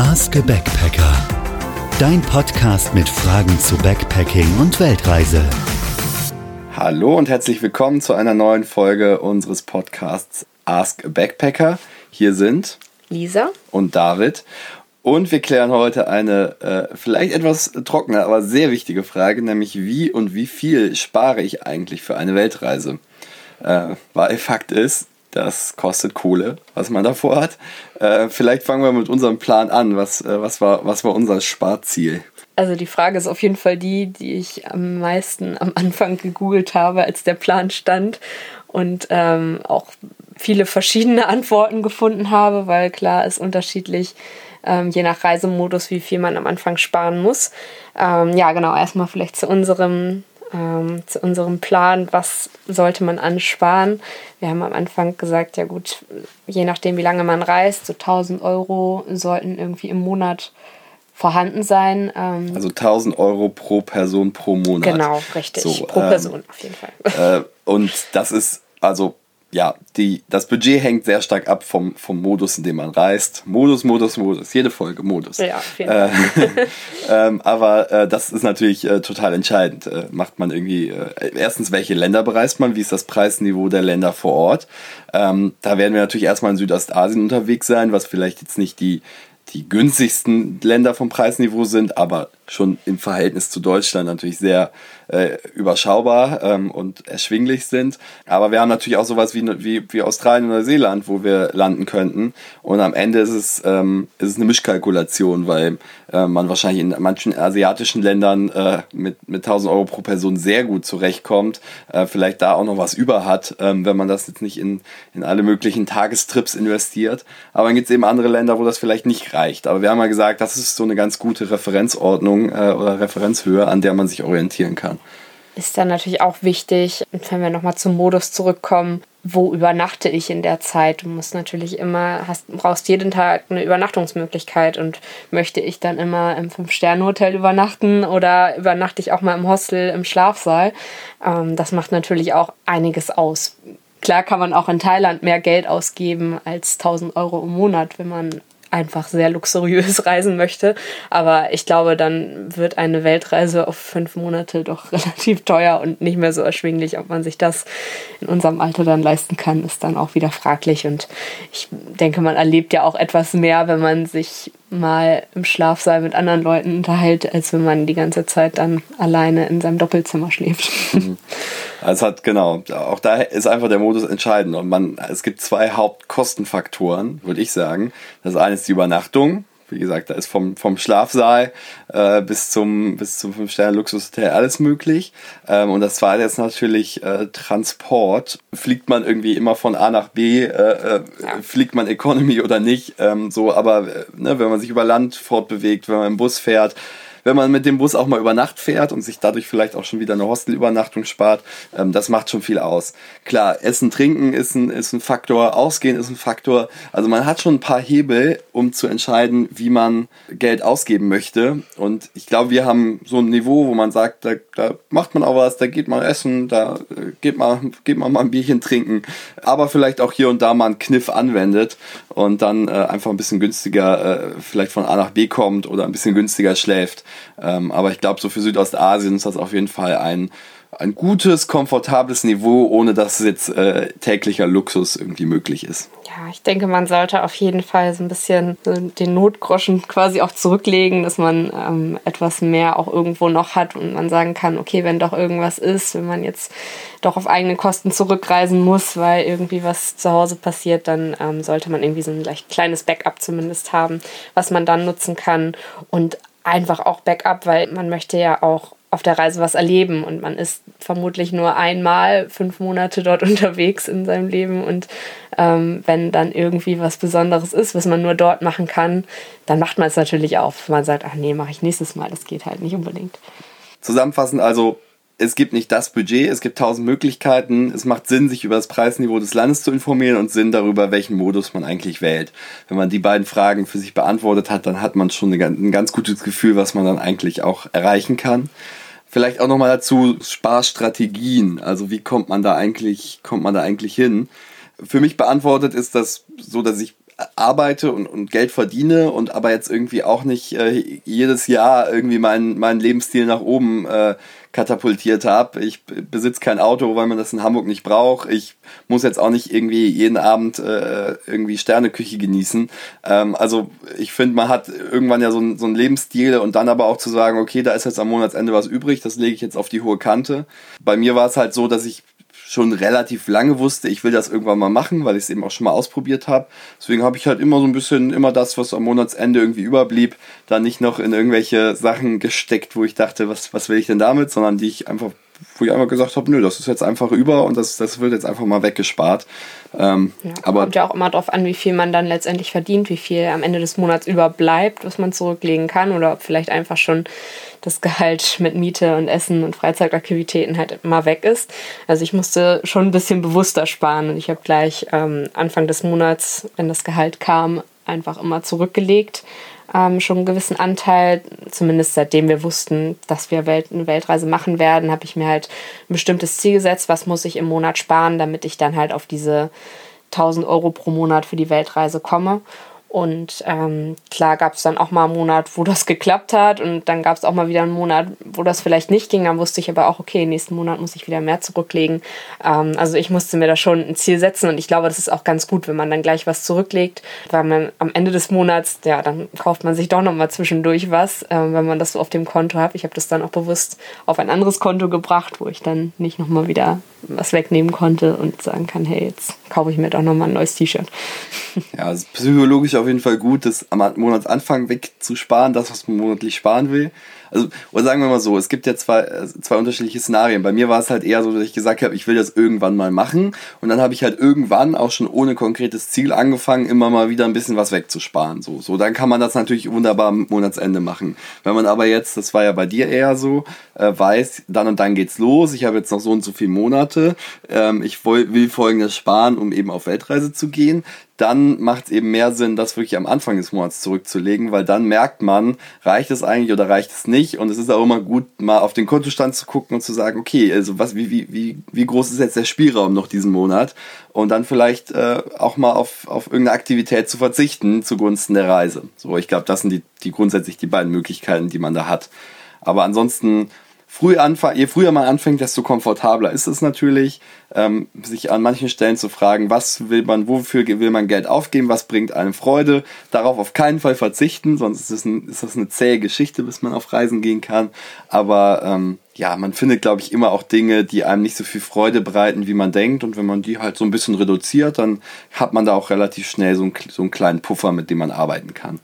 Ask a Backpacker. Dein Podcast mit Fragen zu Backpacking und Weltreise. Hallo und herzlich willkommen zu einer neuen Folge unseres Podcasts Ask a Backpacker. Hier sind Lisa und David. Und wir klären heute eine äh, vielleicht etwas trockene, aber sehr wichtige Frage, nämlich wie und wie viel spare ich eigentlich für eine Weltreise? Äh, weil Fakt ist, das kostet Kohle, was man davor hat. Äh, vielleicht fangen wir mit unserem Plan an. Was, äh, was, war, was war unser Sparziel? Also die Frage ist auf jeden Fall die, die ich am meisten am Anfang gegoogelt habe, als der Plan stand und ähm, auch viele verschiedene Antworten gefunden habe, weil klar ist unterschiedlich, ähm, je nach Reisemodus, wie viel man am Anfang sparen muss. Ähm, ja, genau, erstmal vielleicht zu unserem ähm, zu unserem Plan, was sollte man ansparen. Wir haben am Anfang gesagt, ja gut, je nachdem, wie lange man reist, so 1000 Euro sollten irgendwie im Monat vorhanden sein. Ähm, also 1000 Euro pro Person pro Monat. Genau, richtig. So, pro ähm, Person auf jeden Fall. Äh, und das ist also ja, die, das Budget hängt sehr stark ab vom, vom Modus, in dem man reist. Modus, Modus, Modus. Jede Folge Modus. Ja, vielen äh, ähm, Aber äh, das ist natürlich äh, total entscheidend. Äh, macht man irgendwie, äh, erstens, welche Länder bereist man? Wie ist das Preisniveau der Länder vor Ort? Ähm, da werden wir natürlich erstmal in Südostasien unterwegs sein, was vielleicht jetzt nicht die, die günstigsten Länder vom Preisniveau sind, aber schon im Verhältnis zu Deutschland natürlich sehr äh, überschaubar ähm, und erschwinglich sind. Aber wir haben natürlich auch sowas wie, wie, wie Australien und Neuseeland, wo wir landen könnten. Und am Ende ist es, ähm, ist es eine Mischkalkulation, weil äh, man wahrscheinlich in manchen asiatischen Ländern äh, mit, mit 1000 Euro pro Person sehr gut zurechtkommt. Äh, vielleicht da auch noch was über hat, ähm, wenn man das jetzt nicht in, in alle möglichen Tagestrips investiert. Aber dann gibt es eben andere Länder, wo das vielleicht nicht reicht. Aber wir haben ja gesagt, das ist so eine ganz gute Referenzordnung äh, oder Referenzhöhe, an der man sich orientieren kann ist dann natürlich auch wichtig, wenn wir nochmal zum Modus zurückkommen, wo übernachte ich in der Zeit? Du musst natürlich immer, hast, brauchst jeden Tag eine Übernachtungsmöglichkeit und möchte ich dann immer im Fünf-Sterne-Hotel übernachten oder übernachte ich auch mal im Hostel im Schlafsaal? Ähm, das macht natürlich auch einiges aus. Klar kann man auch in Thailand mehr Geld ausgeben als 1000 Euro im Monat, wenn man einfach sehr luxuriös reisen möchte. Aber ich glaube, dann wird eine Weltreise auf fünf Monate doch relativ teuer und nicht mehr so erschwinglich. Ob man sich das in unserem Alter dann leisten kann, ist dann auch wieder fraglich. Und ich denke, man erlebt ja auch etwas mehr, wenn man sich mal im Schlafsaal mit anderen Leuten unterhält, als wenn man die ganze Zeit dann alleine in seinem Doppelzimmer schläft. Mhm. Es hat, genau, auch da ist einfach der Modus entscheidend. Und man, es gibt zwei Hauptkostenfaktoren, würde ich sagen. Das eine ist die Übernachtung. Wie gesagt, da ist vom, vom Schlafsaal äh, bis zum, bis zum 5-Sterne-Luxushotel alles möglich. Ähm, und das zweite ist natürlich äh, Transport. Fliegt man irgendwie immer von A nach B, äh, äh, fliegt man Economy oder nicht. Ähm, so, aber äh, ne, wenn man sich über Land fortbewegt, wenn man im Bus fährt, wenn man mit dem Bus auch mal über Nacht fährt und sich dadurch vielleicht auch schon wieder eine Hostelübernachtung spart, ähm, das macht schon viel aus. Klar, Essen, Trinken ist ein, ist ein Faktor, Ausgehen ist ein Faktor. Also man hat schon ein paar Hebel, um zu entscheiden, wie man Geld ausgeben möchte. Und ich glaube, wir haben so ein Niveau, wo man sagt, da, da macht man auch was, da geht man essen, da äh, geht man, geht man mal ein Bierchen trinken, aber vielleicht auch hier und da mal einen Kniff anwendet und dann äh, einfach ein bisschen günstiger äh, vielleicht von A nach B kommt oder ein bisschen günstiger schläft. Ähm, aber ich glaube, so für Südostasien ist das auf jeden Fall ein, ein gutes, komfortables Niveau, ohne dass jetzt äh, täglicher Luxus irgendwie möglich ist. Ja, ich denke, man sollte auf jeden Fall so ein bisschen den Notgroschen quasi auch zurücklegen, dass man ähm, etwas mehr auch irgendwo noch hat und man sagen kann, okay, wenn doch irgendwas ist, wenn man jetzt doch auf eigene Kosten zurückreisen muss, weil irgendwie was zu Hause passiert, dann ähm, sollte man irgendwie so ein leicht kleines Backup zumindest haben, was man dann nutzen kann. Und einfach auch Backup, weil man möchte ja auch auf der Reise was erleben und man ist vermutlich nur einmal fünf Monate dort unterwegs in seinem Leben und ähm, wenn dann irgendwie was Besonderes ist, was man nur dort machen kann, dann macht man es natürlich auch. Man sagt, ach nee, mache ich nächstes Mal, das geht halt nicht unbedingt. Zusammenfassend also, es gibt nicht das Budget, es gibt tausend Möglichkeiten. Es macht Sinn, sich über das Preisniveau des Landes zu informieren und Sinn darüber, welchen Modus man eigentlich wählt. Wenn man die beiden Fragen für sich beantwortet hat, dann hat man schon ein ganz gutes Gefühl, was man dann eigentlich auch erreichen kann. Vielleicht auch nochmal dazu Sparstrategien. Also wie kommt man da eigentlich, kommt man da eigentlich hin? Für mich beantwortet ist das so, dass ich arbeite und, und Geld verdiene und aber jetzt irgendwie auch nicht äh, jedes Jahr irgendwie meinen meinen Lebensstil nach oben äh, katapultiert habe. Ich besitze kein Auto, weil man das in Hamburg nicht braucht. Ich muss jetzt auch nicht irgendwie jeden Abend äh, irgendwie Sterneküche genießen. Ähm, also ich finde, man hat irgendwann ja so, ein, so einen Lebensstil und dann aber auch zu sagen, okay, da ist jetzt am Monatsende was übrig, das lege ich jetzt auf die hohe Kante. Bei mir war es halt so, dass ich schon relativ lange wusste, ich will das irgendwann mal machen, weil ich es eben auch schon mal ausprobiert habe. Deswegen habe ich halt immer so ein bisschen immer das, was am Monatsende irgendwie überblieb, da nicht noch in irgendwelche Sachen gesteckt, wo ich dachte, was, was will ich denn damit, sondern die ich einfach wo ich einfach gesagt habe, nö, das ist jetzt einfach über und das, das wird jetzt einfach mal weggespart. Ähm, ja, aber kommt ja auch immer darauf an, wie viel man dann letztendlich verdient, wie viel am Ende des Monats überbleibt, was man zurücklegen kann oder ob vielleicht einfach schon das Gehalt mit Miete und Essen und Freizeitaktivitäten halt immer weg ist. Also ich musste schon ein bisschen bewusster sparen und ich habe gleich ähm, Anfang des Monats, wenn das Gehalt kam, einfach immer zurückgelegt ähm, schon einen gewissen Anteil, zumindest seitdem wir wussten, dass wir Welt, eine Weltreise machen werden, habe ich mir halt ein bestimmtes Ziel gesetzt, was muss ich im Monat sparen, damit ich dann halt auf diese 1000 Euro pro Monat für die Weltreise komme. Und ähm, klar gab es dann auch mal einen Monat, wo das geklappt hat und dann gab es auch mal wieder einen Monat, wo das vielleicht nicht ging. Dann wusste ich aber auch, okay, nächsten Monat muss ich wieder mehr zurücklegen. Ähm, also ich musste mir da schon ein Ziel setzen und ich glaube, das ist auch ganz gut, wenn man dann gleich was zurücklegt, weil man am Ende des Monats, ja, dann kauft man sich doch nochmal zwischendurch was, äh, wenn man das so auf dem Konto hat. Ich habe das dann auch bewusst auf ein anderes Konto gebracht, wo ich dann nicht nochmal wieder was wegnehmen konnte und sagen kann, hey, jetzt kaufe ich mir doch nochmal ein neues T-Shirt. Ja, es ist psychologisch auf jeden Fall gut, das am Monatsanfang wegzusparen, das, was man monatlich sparen will. Also, oder sagen wir mal so, es gibt ja zwei, äh, zwei unterschiedliche Szenarien. Bei mir war es halt eher so, dass ich gesagt habe, ich will das irgendwann mal machen. Und dann habe ich halt irgendwann auch schon ohne konkretes Ziel angefangen, immer mal wieder ein bisschen was wegzusparen. So, so dann kann man das natürlich wunderbar am Monatsende machen. Wenn man aber jetzt, das war ja bei dir eher so, äh, weiß, dann und dann geht's los, ich habe jetzt noch so und so viele Monate, ähm, ich will, will folgendes sparen, um eben auf Weltreise zu gehen, dann macht es eben mehr Sinn, das wirklich am Anfang des Monats zurückzulegen, weil dann merkt man, reicht es eigentlich oder reicht es nicht. Und es ist auch immer gut, mal auf den Kontostand zu gucken und zu sagen, okay, also was, wie, wie, wie, wie groß ist jetzt der Spielraum noch diesen Monat? Und dann vielleicht äh, auch mal auf, auf irgendeine Aktivität zu verzichten zugunsten der Reise. So, ich glaube, das sind die, die grundsätzlich die beiden Möglichkeiten, die man da hat. Aber ansonsten früh anfangen, je früher man anfängt, desto komfortabler ist es natürlich, ähm, sich an manchen Stellen zu fragen, was will man, wofür will man Geld aufgeben, was bringt einem Freude, darauf auf keinen Fall verzichten, sonst ist, es ein, ist das eine zähe Geschichte, bis man auf Reisen gehen kann. Aber ähm, ja, man findet, glaube ich, immer auch Dinge, die einem nicht so viel Freude bereiten, wie man denkt. Und wenn man die halt so ein bisschen reduziert, dann hat man da auch relativ schnell so einen, so einen kleinen Puffer, mit dem man arbeiten kann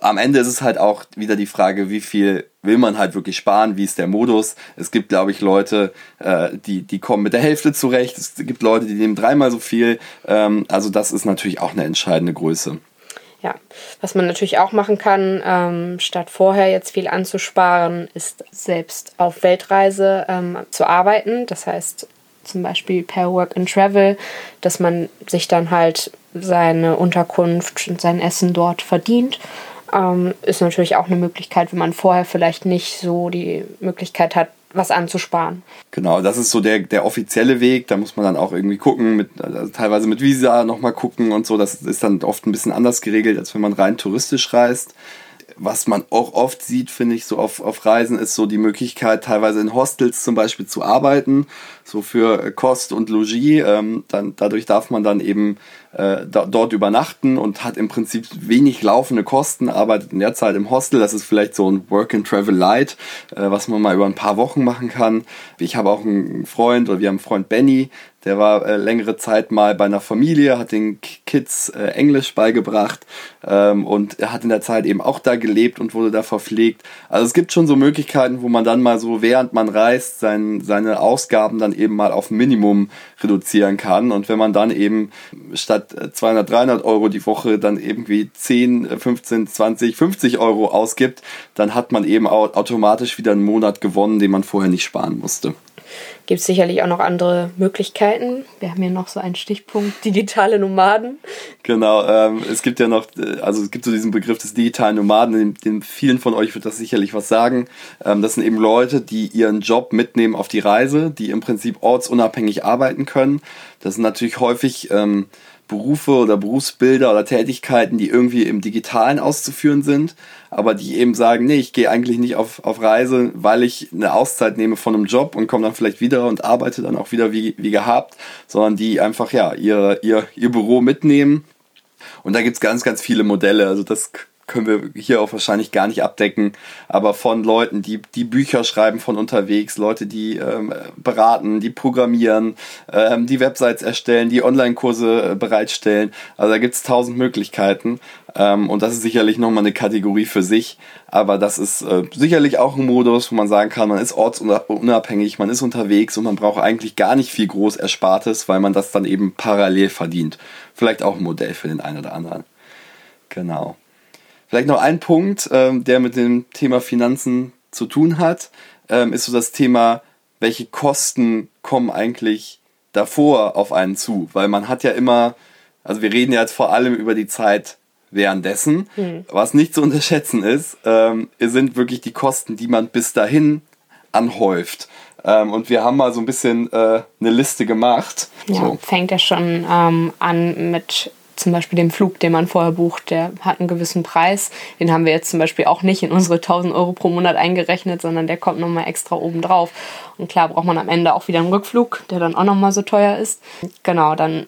am Ende ist es halt auch wieder die Frage, wie viel will man halt wirklich sparen, wie ist der Modus. Es gibt, glaube ich, Leute, äh, die, die kommen mit der Hälfte zurecht. Es gibt Leute, die nehmen dreimal so viel. Ähm, also das ist natürlich auch eine entscheidende Größe. Ja, was man natürlich auch machen kann, ähm, statt vorher jetzt viel anzusparen, ist selbst auf Weltreise ähm, zu arbeiten. Das heißt zum Beispiel per Work and Travel, dass man sich dann halt seine Unterkunft und sein Essen dort verdient ähm, ist natürlich auch eine Möglichkeit, wenn man vorher vielleicht nicht so die Möglichkeit hat, was anzusparen. Genau, das ist so der, der offizielle Weg. Da muss man dann auch irgendwie gucken, mit, also teilweise mit Visa nochmal gucken und so. Das ist dann oft ein bisschen anders geregelt, als wenn man rein touristisch reist was man auch oft sieht, finde ich, so auf, auf Reisen, ist so die Möglichkeit, teilweise in Hostels zum Beispiel zu arbeiten, so für Kost und Logis. Ähm, dann, dadurch darf man dann eben äh, da, dort übernachten und hat im Prinzip wenig laufende Kosten, arbeitet in der Zeit im Hostel. Das ist vielleicht so ein Work and Travel Light, äh, was man mal über ein paar Wochen machen kann. Ich habe auch einen Freund, oder wir haben einen Freund Benny, der war äh, längere Zeit mal bei einer Familie, hat den Kids äh, Englisch beigebracht ähm, und er hat in der Zeit eben auch da gelebt und wurde da verpflegt. Also es gibt schon so Möglichkeiten, wo man dann mal so, während man reist, sein, seine Ausgaben dann eben mal auf Minimum reduzieren kann. Und wenn man dann eben statt 200, äh, 300 Euro die Woche dann irgendwie 10, 15, 20, 50 Euro ausgibt, dann hat man eben automatisch wieder einen Monat gewonnen, den man vorher nicht sparen musste gibt es sicherlich auch noch andere Möglichkeiten. Wir haben hier noch so einen Stichpunkt, digitale Nomaden. Genau, ähm, es gibt ja noch, äh, also es gibt so diesen Begriff des digitalen Nomaden, den, den vielen von euch wird das sicherlich was sagen. Ähm, das sind eben Leute, die ihren Job mitnehmen auf die Reise, die im Prinzip ortsunabhängig arbeiten können. Das sind natürlich häufig ähm, Berufe oder Berufsbilder oder Tätigkeiten, die irgendwie im Digitalen auszuführen sind, aber die eben sagen, nee, ich gehe eigentlich nicht auf, auf Reise, weil ich eine Auszeit nehme von einem Job und komme dann vielleicht wieder und arbeite dann auch wieder wie, wie gehabt, sondern die einfach ja ihr, ihr, ihr Büro mitnehmen. Und da gibt's ganz, ganz viele Modelle. Also das können wir hier auch wahrscheinlich gar nicht abdecken, aber von Leuten, die, die Bücher schreiben von unterwegs, Leute, die ähm, beraten, die programmieren, ähm, die Websites erstellen, die Online-Kurse äh, bereitstellen. Also da gibt es tausend Möglichkeiten ähm, und das ist sicherlich nochmal eine Kategorie für sich, aber das ist äh, sicherlich auch ein Modus, wo man sagen kann, man ist ortsunabhängig, man ist unterwegs und man braucht eigentlich gar nicht viel groß Erspartes, weil man das dann eben parallel verdient. Vielleicht auch ein Modell für den einen oder anderen. Genau. Vielleicht noch ein Punkt, ähm, der mit dem Thema Finanzen zu tun hat, ähm, ist so das Thema, welche Kosten kommen eigentlich davor auf einen zu? Weil man hat ja immer, also wir reden ja jetzt vor allem über die Zeit währenddessen. Mhm. Was nicht zu unterschätzen ist, ähm, sind wirklich die Kosten, die man bis dahin anhäuft. Ähm, und wir haben mal so ein bisschen äh, eine Liste gemacht. Ja, so. fängt ja schon ähm, an mit zum Beispiel den Flug, den man vorher bucht, der hat einen gewissen Preis. Den haben wir jetzt zum Beispiel auch nicht in unsere 1000 Euro pro Monat eingerechnet, sondern der kommt nochmal extra oben drauf. Und klar braucht man am Ende auch wieder einen Rückflug, der dann auch nochmal so teuer ist. Genau, dann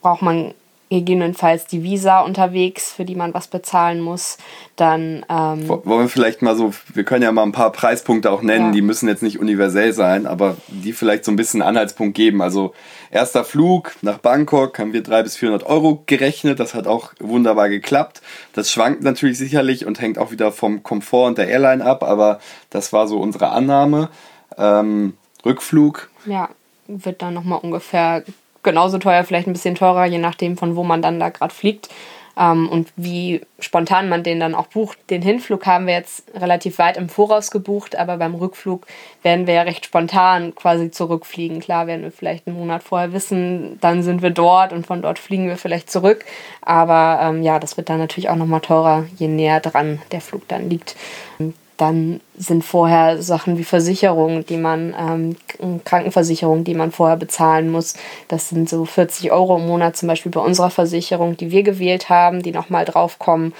braucht man gegebenenfalls die Visa unterwegs, für die man was bezahlen muss. Dann ähm, wollen wir vielleicht mal so, wir können ja mal ein paar Preispunkte auch nennen, ja. die müssen jetzt nicht universell sein, aber die vielleicht so ein bisschen Anhaltspunkt geben. Also erster Flug nach Bangkok haben wir 300 bis 400 Euro gerechnet, das hat auch wunderbar geklappt. Das schwankt natürlich sicherlich und hängt auch wieder vom Komfort und der Airline ab, aber das war so unsere Annahme. Ähm, Rückflug. Ja, wird dann nochmal ungefähr genauso teuer, vielleicht ein bisschen teurer, je nachdem, von wo man dann da gerade fliegt ähm, und wie spontan man den dann auch bucht. Den Hinflug haben wir jetzt relativ weit im Voraus gebucht, aber beim Rückflug werden wir ja recht spontan quasi zurückfliegen. Klar werden wir vielleicht einen Monat vorher wissen, dann sind wir dort und von dort fliegen wir vielleicht zurück. Aber ähm, ja, das wird dann natürlich auch nochmal teurer, je näher dran der Flug dann liegt. Dann sind vorher Sachen wie Versicherungen, die man, ähm, Krankenversicherung, die man vorher bezahlen muss. Das sind so 40 Euro im Monat zum Beispiel bei unserer Versicherung, die wir gewählt haben, die nochmal draufkommen.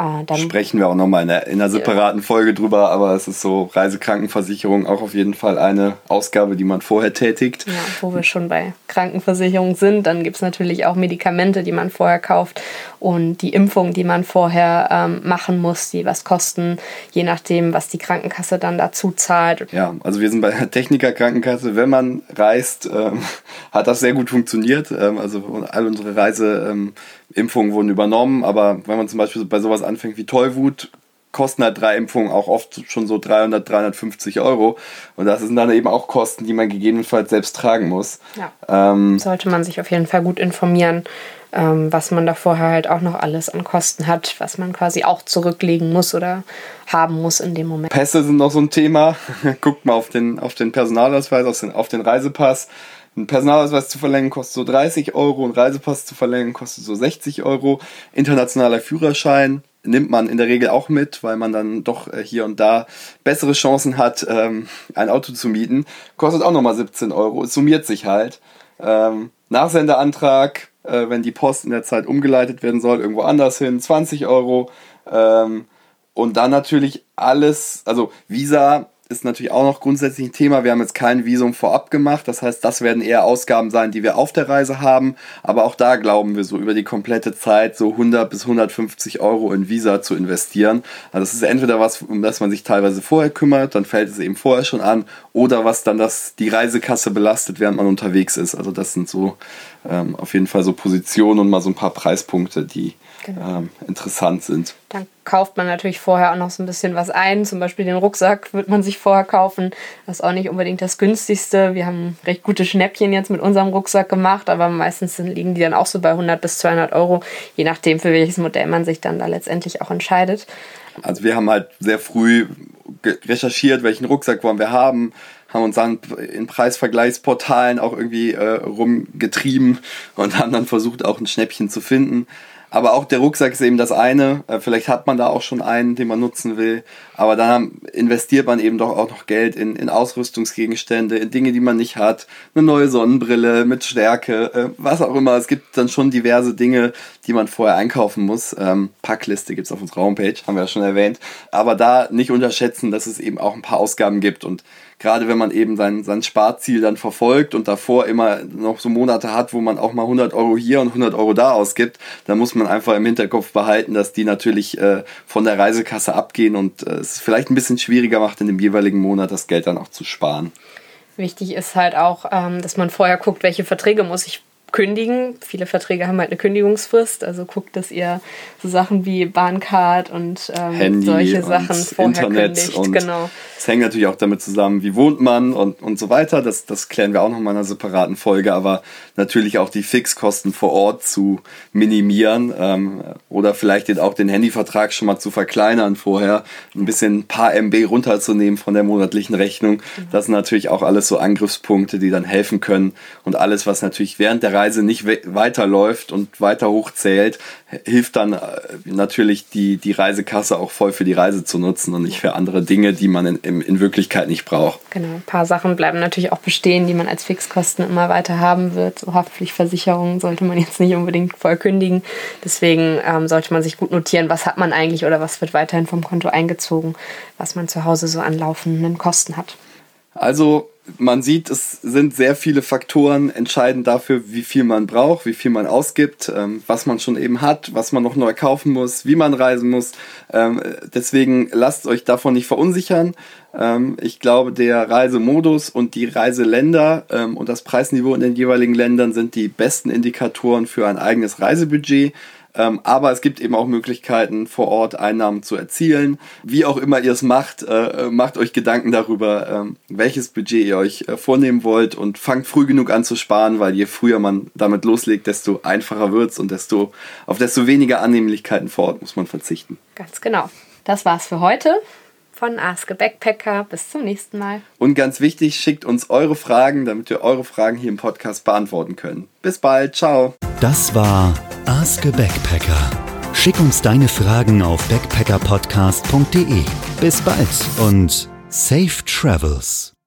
Ah, Sprechen wir auch nochmal in, in einer separaten Folge drüber, aber es ist so Reisekrankenversicherung auch auf jeden Fall eine Ausgabe, die man vorher tätigt. Ja, wo wir schon bei Krankenversicherung sind, dann gibt es natürlich auch Medikamente, die man vorher kauft und die Impfung, die man vorher ähm, machen muss, die was kosten, je nachdem, was die Krankenkasse dann dazu zahlt. Ja, also wir sind bei der Techniker Krankenkasse. Wenn man reist, ähm, hat das sehr gut funktioniert. Ähm, also all unsere Reise ähm, Impfungen wurden übernommen, aber wenn man zum Beispiel bei sowas anfängt wie Tollwut, kosten halt drei Impfungen auch oft schon so 300, 350 Euro. Und das sind dann eben auch Kosten, die man gegebenenfalls selbst tragen muss. Ja. Ähm, Sollte man sich auf jeden Fall gut informieren, ähm, was man da vorher halt auch noch alles an Kosten hat, was man quasi auch zurücklegen muss oder haben muss in dem Moment. Pässe sind noch so ein Thema. Guckt mal auf den, auf den Personalausweis, auf den, auf den Reisepass. Ein Personalausweis zu verlängern kostet so 30 Euro, ein Reisepass zu verlängern kostet so 60 Euro. Internationaler Führerschein nimmt man in der Regel auch mit, weil man dann doch äh, hier und da bessere Chancen hat, ähm, ein Auto zu mieten. Kostet auch nochmal 17 Euro. Es summiert sich halt. Ähm, Nachsendeantrag, äh, wenn die Post in der Zeit umgeleitet werden soll, irgendwo anders hin, 20 Euro. Ähm, und dann natürlich alles, also Visa ist natürlich auch noch grundsätzlich ein Thema. Wir haben jetzt kein Visum vorab gemacht. Das heißt, das werden eher Ausgaben sein, die wir auf der Reise haben. Aber auch da glauben wir so über die komplette Zeit so 100 bis 150 Euro in Visa zu investieren. Also das ist entweder was, um das man sich teilweise vorher kümmert, dann fällt es eben vorher schon an, oder was dann das, die Reisekasse belastet, während man unterwegs ist. Also das sind so ähm, auf jeden Fall so Positionen und mal so ein paar Preispunkte, die genau. ähm, interessant sind. Dann kauft man natürlich vorher auch noch so ein bisschen was ein. Zum Beispiel den Rucksack wird man sich vorher kaufen. Das ist auch nicht unbedingt das günstigste. Wir haben recht gute Schnäppchen jetzt mit unserem Rucksack gemacht, aber meistens liegen die dann auch so bei 100 bis 200 Euro, je nachdem, für welches Modell man sich dann da letztendlich auch entscheidet. Also wir haben halt sehr früh recherchiert, welchen Rucksack wollen wir haben, haben uns dann in Preisvergleichsportalen auch irgendwie äh, rumgetrieben und haben dann versucht, auch ein Schnäppchen zu finden. Aber auch der Rucksack ist eben das eine. Äh, vielleicht hat man da auch schon einen, den man nutzen will. Aber dann investiert man eben doch auch noch Geld in, in Ausrüstungsgegenstände, in Dinge, die man nicht hat. Eine neue Sonnenbrille mit Stärke, äh, was auch immer. Es gibt dann schon diverse Dinge, die man vorher einkaufen muss. Ähm, Packliste gibt's auf unserer Homepage, haben wir ja schon erwähnt. Aber da nicht unterschätzen, dass es eben auch ein paar Ausgaben gibt. Und gerade wenn man eben sein, sein Sparziel dann verfolgt und davor immer noch so Monate hat, wo man auch mal 100 Euro hier und 100 Euro da ausgibt, dann muss man einfach im Hinterkopf behalten, dass die natürlich äh, von der Reisekasse abgehen und äh, es vielleicht ein bisschen schwieriger macht, in dem jeweiligen Monat das Geld dann auch zu sparen. Wichtig ist halt auch, ähm, dass man vorher guckt, welche Verträge muss ich kündigen. Viele Verträge haben halt eine Kündigungsfrist, also guckt, dass ihr so Sachen wie Bahncard und ähm, Handy solche und Sachen vorher Internet kündigt. und genau. Es hängt natürlich auch damit zusammen, wie wohnt man und, und so weiter. Das, das klären wir auch noch mal in einer separaten Folge, aber natürlich auch die Fixkosten vor Ort zu minimieren ähm, oder vielleicht den, auch den Handyvertrag schon mal zu verkleinern vorher, ein bisschen ein paar MB runterzunehmen von der monatlichen Rechnung. Das sind natürlich auch alles so Angriffspunkte, die dann helfen können und alles, was natürlich während der Reise nicht we weiterläuft und weiter hochzählt, hilft dann äh, natürlich die, die Reisekasse auch voll für die Reise zu nutzen und nicht für andere Dinge, die man in, in, Wirklichkeit nicht braucht. Genau, ein paar Sachen bleiben natürlich auch bestehen, die man als Fixkosten immer weiter haben wird. So Haftpflichtversicherung sollte man jetzt nicht unbedingt voll kündigen. Deswegen ähm, sollte man sich gut notieren, was hat man eigentlich oder was wird weiterhin vom Konto eingezogen, was man zu Hause so an laufenden Kosten hat. Also man sieht, es sind sehr viele Faktoren entscheidend dafür, wie viel man braucht, wie viel man ausgibt, ähm, was man schon eben hat, was man noch neu kaufen muss, wie man reisen muss. Ähm, deswegen lasst euch davon nicht verunsichern. Ähm, ich glaube, der Reisemodus und die Reiseländer ähm, und das Preisniveau in den jeweiligen Ländern sind die besten Indikatoren für ein eigenes Reisebudget. Ähm, aber es gibt eben auch Möglichkeiten, vor Ort Einnahmen zu erzielen. Wie auch immer ihr es macht, äh, macht euch Gedanken darüber, ähm, welches Budget ihr euch äh, vornehmen wollt und fangt früh genug an zu sparen, weil je früher man damit loslegt, desto einfacher wird es und desto, auf desto weniger Annehmlichkeiten vor Ort muss man verzichten. Ganz genau. Das war's für heute von Ask a Backpacker. Bis zum nächsten Mal. Und ganz wichtig, schickt uns eure Fragen, damit wir eure Fragen hier im Podcast beantworten können. Bis bald, ciao. Das war Ask a Backpacker. Schick uns deine Fragen auf backpackerpodcast.de. Bis bald und safe travels.